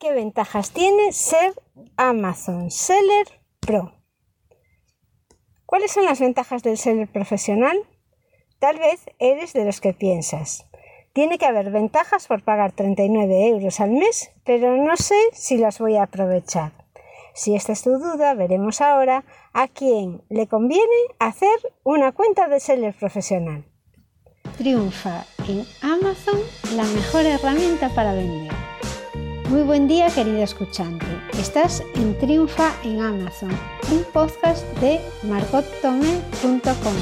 ¿Qué ventajas tiene ser Amazon Seller Pro? ¿Cuáles son las ventajas del seller profesional? Tal vez eres de los que piensas. Tiene que haber ventajas por pagar 39 euros al mes, pero no sé si las voy a aprovechar. Si esta es tu duda, veremos ahora a quién le conviene hacer una cuenta de seller profesional. Triunfa en Amazon la mejor herramienta para vender. Muy buen día querido escuchante. Estás en Triunfa en Amazon, un podcast de margottome.com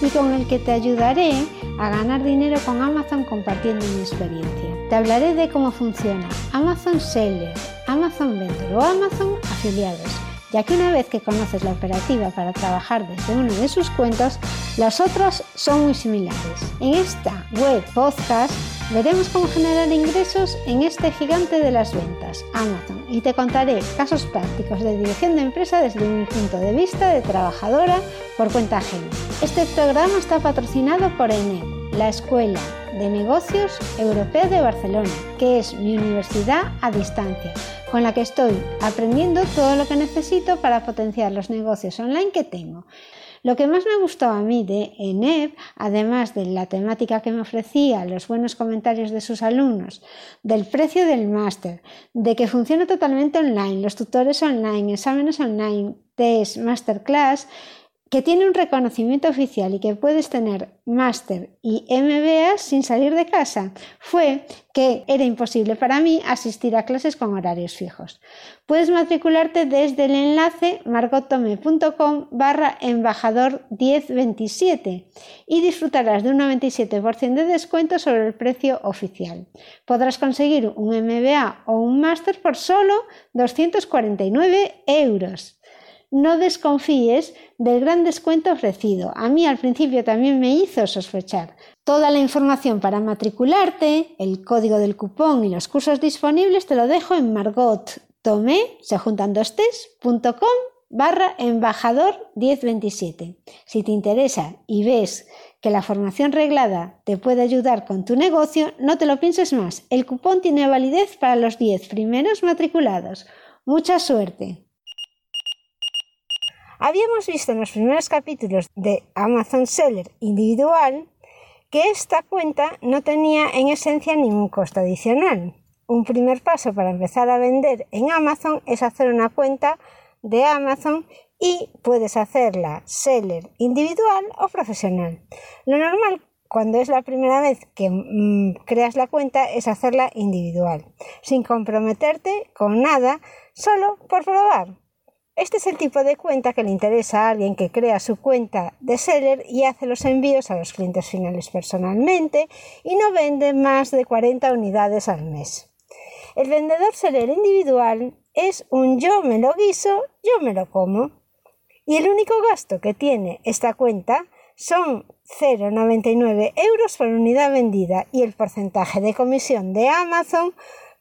y con el que te ayudaré a ganar dinero con Amazon compartiendo mi experiencia. Te hablaré de cómo funciona Amazon Seller, Amazon Vendor o Amazon Afiliados, ya que una vez que conoces la operativa para trabajar desde uno de sus cuentos, las otras son muy similares. En esta web podcast veremos cómo generar ingresos en este gigante de las ventas, Amazon, y te contaré casos prácticos de dirección de empresa desde mi punto de vista de trabajadora por cuenta ajena. Este programa está patrocinado por ENED, la Escuela de Negocios Europea de Barcelona, que es mi universidad a distancia, con la que estoy aprendiendo todo lo que necesito para potenciar los negocios online que tengo. Lo que más me gustó a mí de ENEP, además de la temática que me ofrecía, los buenos comentarios de sus alumnos, del precio del máster, de que funciona totalmente online, los tutores online, exámenes online, test, masterclass, que tiene un reconocimiento oficial y que puedes tener máster y MBA sin salir de casa, fue que era imposible para mí asistir a clases con horarios fijos. Puedes matricularte desde el enlace margotome.com barra embajador 1027 y disfrutarás de un 97% de descuento sobre el precio oficial. Podrás conseguir un MBA o un máster por solo 249 euros no desconfíes del gran descuento ofrecido. A mí al principio también me hizo sospechar. Toda la información para matricularte, el código del cupón y los cursos disponibles te lo dejo en margottome, barra embajador 1027. Si te interesa y ves que la formación reglada te puede ayudar con tu negocio, no te lo pienses más. El cupón tiene validez para los 10 primeros matriculados. Mucha suerte. Habíamos visto en los primeros capítulos de Amazon Seller individual que esta cuenta no tenía en esencia ningún costo adicional. Un primer paso para empezar a vender en Amazon es hacer una cuenta de Amazon y puedes hacerla seller individual o profesional. Lo normal cuando es la primera vez que mm, creas la cuenta es hacerla individual, sin comprometerte con nada, solo por probar. Este es el tipo de cuenta que le interesa a alguien que crea su cuenta de seller y hace los envíos a los clientes finales personalmente y no vende más de 40 unidades al mes. El vendedor seller individual es un yo me lo guiso, yo me lo como. Y el único gasto que tiene esta cuenta son 0,99 euros por unidad vendida y el porcentaje de comisión de Amazon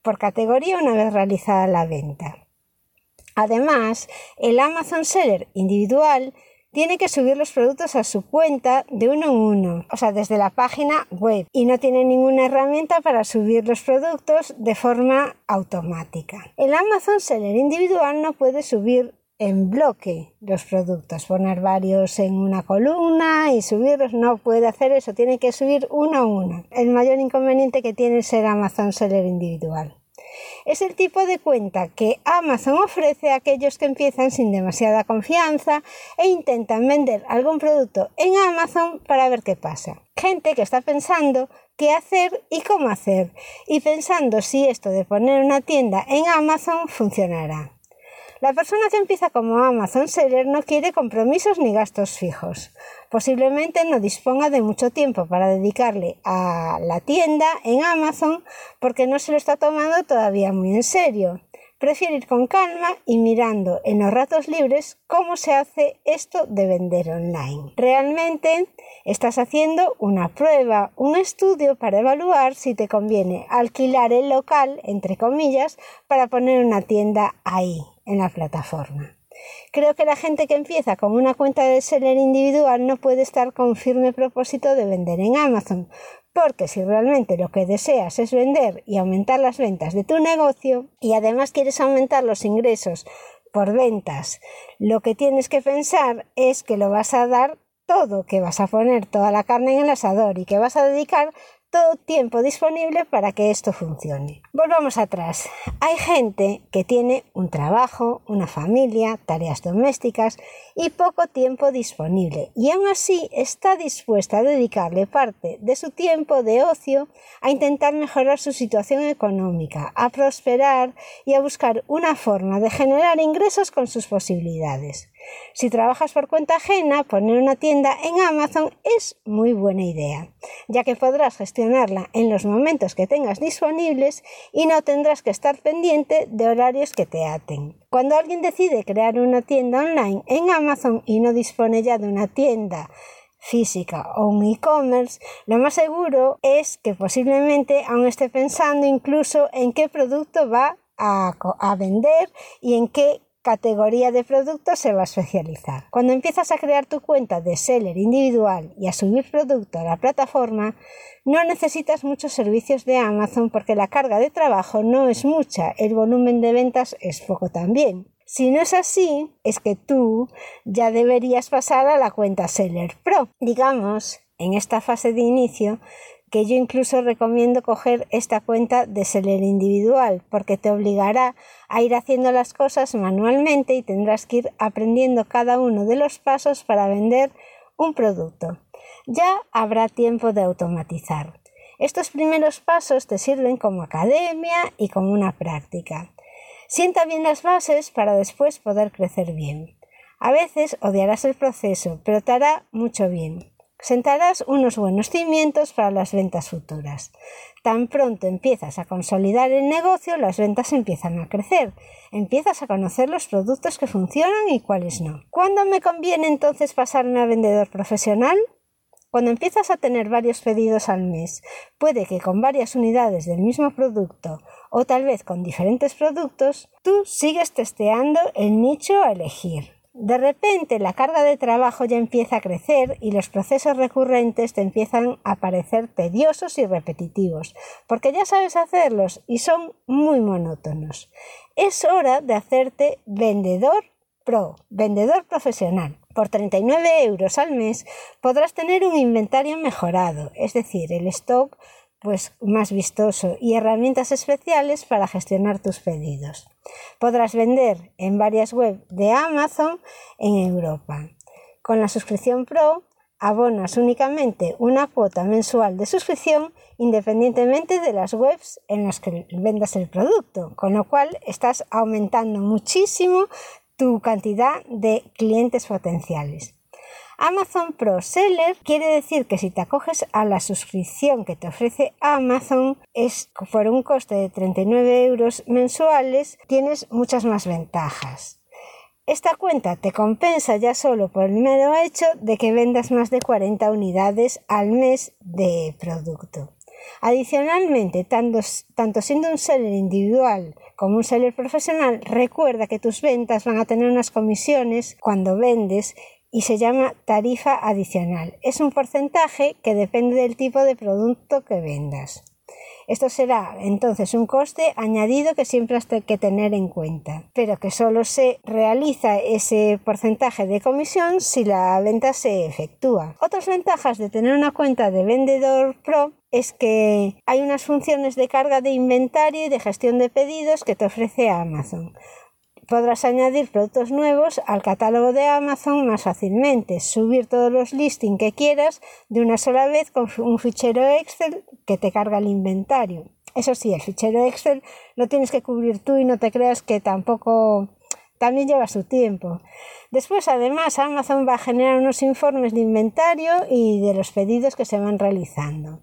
por categoría una vez realizada la venta. Además, el Amazon Seller individual tiene que subir los productos a su cuenta de uno en uno, o sea, desde la página web, y no tiene ninguna herramienta para subir los productos de forma automática. El Amazon Seller individual no puede subir en bloque los productos, poner varios en una columna y subirlos, no puede hacer eso, tiene que subir uno a uno. El mayor inconveniente que tiene es ser Amazon Seller individual. Es el tipo de cuenta que Amazon ofrece a aquellos que empiezan sin demasiada confianza e intentan vender algún producto en Amazon para ver qué pasa. Gente que está pensando qué hacer y cómo hacer y pensando si esto de poner una tienda en Amazon funcionará. La persona que empieza como Amazon Seller no quiere compromisos ni gastos fijos. Posiblemente no disponga de mucho tiempo para dedicarle a la tienda en Amazon porque no se lo está tomando todavía muy en serio. Prefiere ir con calma y mirando en los ratos libres cómo se hace esto de vender online. Realmente estás haciendo una prueba, un estudio para evaluar si te conviene alquilar el local, entre comillas, para poner una tienda ahí en la plataforma. Creo que la gente que empieza con una cuenta de seller individual no puede estar con firme propósito de vender en Amazon, porque si realmente lo que deseas es vender y aumentar las ventas de tu negocio y además quieres aumentar los ingresos por ventas, lo que tienes que pensar es que lo vas a dar todo, que vas a poner toda la carne en el asador y que vas a dedicar todo tiempo disponible para que esto funcione. Volvamos atrás. Hay gente que tiene un trabajo, una familia, tareas domésticas y poco tiempo disponible y aún así está dispuesta a dedicarle parte de su tiempo de ocio a intentar mejorar su situación económica, a prosperar y a buscar una forma de generar ingresos con sus posibilidades. Si trabajas por cuenta ajena, poner una tienda en Amazon es muy buena idea, ya que podrás gestionarla en los momentos que tengas disponibles y no tendrás que estar pendiente de horarios que te aten. Cuando alguien decide crear una tienda online en Amazon y no dispone ya de una tienda física o un e-commerce, lo más seguro es que posiblemente aún esté pensando incluso en qué producto va a, a vender y en qué categoría de productos se va a especializar. Cuando empiezas a crear tu cuenta de seller individual y a subir producto a la plataforma, no necesitas muchos servicios de Amazon porque la carga de trabajo no es mucha, el volumen de ventas es poco también. Si no es así, es que tú ya deberías pasar a la cuenta Seller Pro. Digamos, en esta fase de inicio, que yo incluso recomiendo coger esta cuenta de seller individual porque te obligará a ir haciendo las cosas manualmente y tendrás que ir aprendiendo cada uno de los pasos para vender un producto. Ya habrá tiempo de automatizar. Estos primeros pasos te sirven como academia y como una práctica. Sienta bien las bases para después poder crecer bien. A veces odiarás el proceso, pero te hará mucho bien. Sentarás unos buenos cimientos para las ventas futuras. Tan pronto empiezas a consolidar el negocio, las ventas empiezan a crecer. Empiezas a conocer los productos que funcionan y cuáles no. ¿Cuándo me conviene entonces pasarme a vendedor profesional? Cuando empiezas a tener varios pedidos al mes, puede que con varias unidades del mismo producto o tal vez con diferentes productos, tú sigues testeando el nicho a elegir. De repente la carga de trabajo ya empieza a crecer y los procesos recurrentes te empiezan a parecer tediosos y repetitivos, porque ya sabes hacerlos y son muy monótonos. Es hora de hacerte vendedor pro, vendedor profesional. Por 39 euros al mes podrás tener un inventario mejorado, es decir, el stock pues más vistoso y herramientas especiales para gestionar tus pedidos. Podrás vender en varias webs de Amazon en Europa. Con la suscripción Pro abonas únicamente una cuota mensual de suscripción independientemente de las webs en las que vendas el producto, con lo cual estás aumentando muchísimo tu cantidad de clientes potenciales. Amazon Pro Seller quiere decir que si te acoges a la suscripción que te ofrece Amazon es por un coste de 39 euros mensuales tienes muchas más ventajas. Esta cuenta te compensa ya solo por el mero hecho de que vendas más de 40 unidades al mes de producto. Adicionalmente, tanto, tanto, siendo un seller individual como un seller profesional, recuerda que tus ventas van a tener unas comisiones cuando vendes y se llama tarifa adicional. Es un porcentaje que depende del tipo de producto que vendas. Esto será entonces un coste añadido que siempre has que tener en cuenta, pero que solo se realiza ese porcentaje de comisión si la venta se efectúa. Otras ventajas de tener una cuenta de vendedor pro es que hay unas funciones de carga de inventario y de gestión de pedidos que te ofrece Amazon podrás añadir productos nuevos al catálogo de Amazon más fácilmente, subir todos los listings que quieras de una sola vez con un fichero Excel que te carga el inventario. Eso sí, el fichero Excel lo tienes que cubrir tú y no te creas que tampoco también lleva su tiempo. Después, además, Amazon va a generar unos informes de inventario y de los pedidos que se van realizando.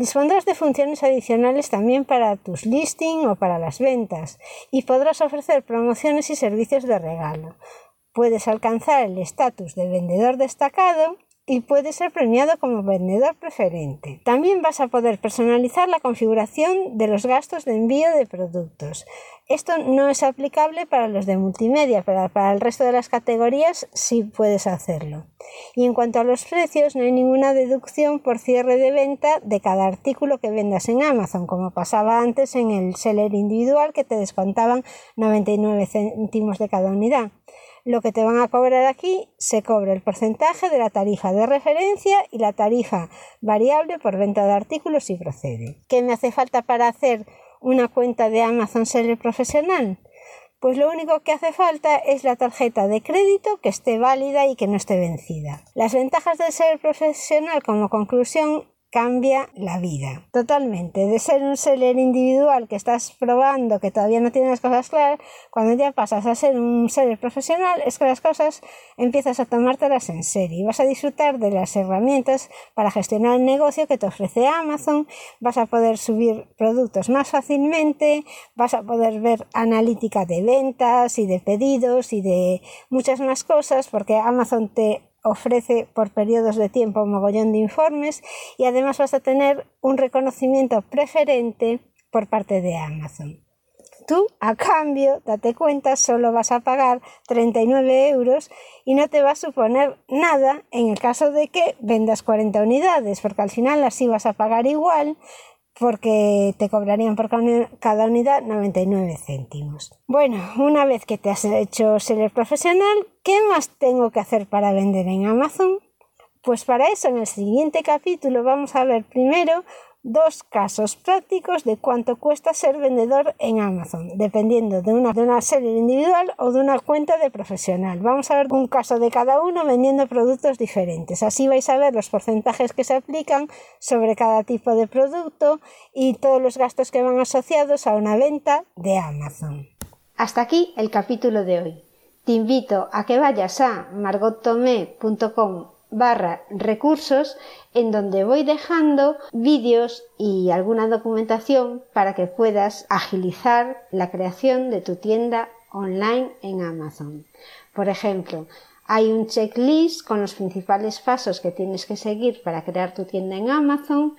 Dispondrás de funciones adicionales también para tus listings o para las ventas y podrás ofrecer promociones y servicios de regalo. Puedes alcanzar el estatus de vendedor destacado y puedes ser premiado como vendedor preferente. También vas a poder personalizar la configuración de los gastos de envío de productos. Esto no es aplicable para los de multimedia, pero para el resto de las categorías sí puedes hacerlo. Y en cuanto a los precios, no hay ninguna deducción por cierre de venta de cada artículo que vendas en Amazon, como pasaba antes en el seller individual que te descontaban 99 céntimos de cada unidad. Lo que te van a cobrar aquí se cobra el porcentaje de la tarifa de referencia y la tarifa variable por venta de artículos si procede. ¿Qué me hace falta para hacer una cuenta de Amazon Seller profesional? Pues lo único que hace falta es la tarjeta de crédito que esté válida y que no esté vencida. Las ventajas de ser profesional como conclusión cambia la vida. Totalmente. De ser un seller individual que estás probando, que todavía no tienes las cosas claras, cuando ya pasas a ser un seller profesional, es que las cosas empiezas a tomártelas en serio y vas a disfrutar de las herramientas para gestionar el negocio que te ofrece Amazon, vas a poder subir productos más fácilmente, vas a poder ver analítica de ventas y de pedidos y de muchas más cosas porque Amazon te ofrece por periodos de tiempo un mogollón de informes y además vas a tener un reconocimiento preferente por parte de Amazon. Tú, a cambio, date cuenta, solo vas a pagar 39 euros y no te va a suponer nada en el caso de que vendas 40 unidades, porque al final así vas a pagar igual porque te cobrarían por cada unidad 99 céntimos. Bueno, una vez que te has hecho seller profesional, ¿qué más tengo que hacer para vender en Amazon? Pues para eso en el siguiente capítulo vamos a ver primero dos casos prácticos de cuánto cuesta ser vendedor en Amazon, dependiendo de una, de una serie individual o de una cuenta de profesional. Vamos a ver un caso de cada uno vendiendo productos diferentes. Así vais a ver los porcentajes que se aplican sobre cada tipo de producto y todos los gastos que van asociados a una venta de Amazon. Hasta aquí el capítulo de hoy. Te invito a que vayas a margottomé.com barra recursos en donde voy dejando vídeos y alguna documentación para que puedas agilizar la creación de tu tienda online en Amazon. Por ejemplo, hay un checklist con los principales pasos que tienes que seguir para crear tu tienda en Amazon.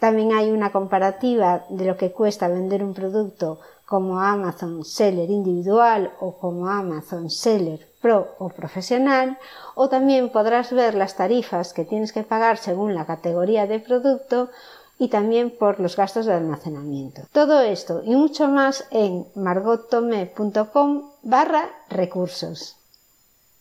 También hay una comparativa de lo que cuesta vender un producto como Amazon Seller individual o como Amazon Seller Pro o profesional, o también podrás ver las tarifas que tienes que pagar según la categoría de producto y también por los gastos de almacenamiento. Todo esto y mucho más en margottome.com barra recursos.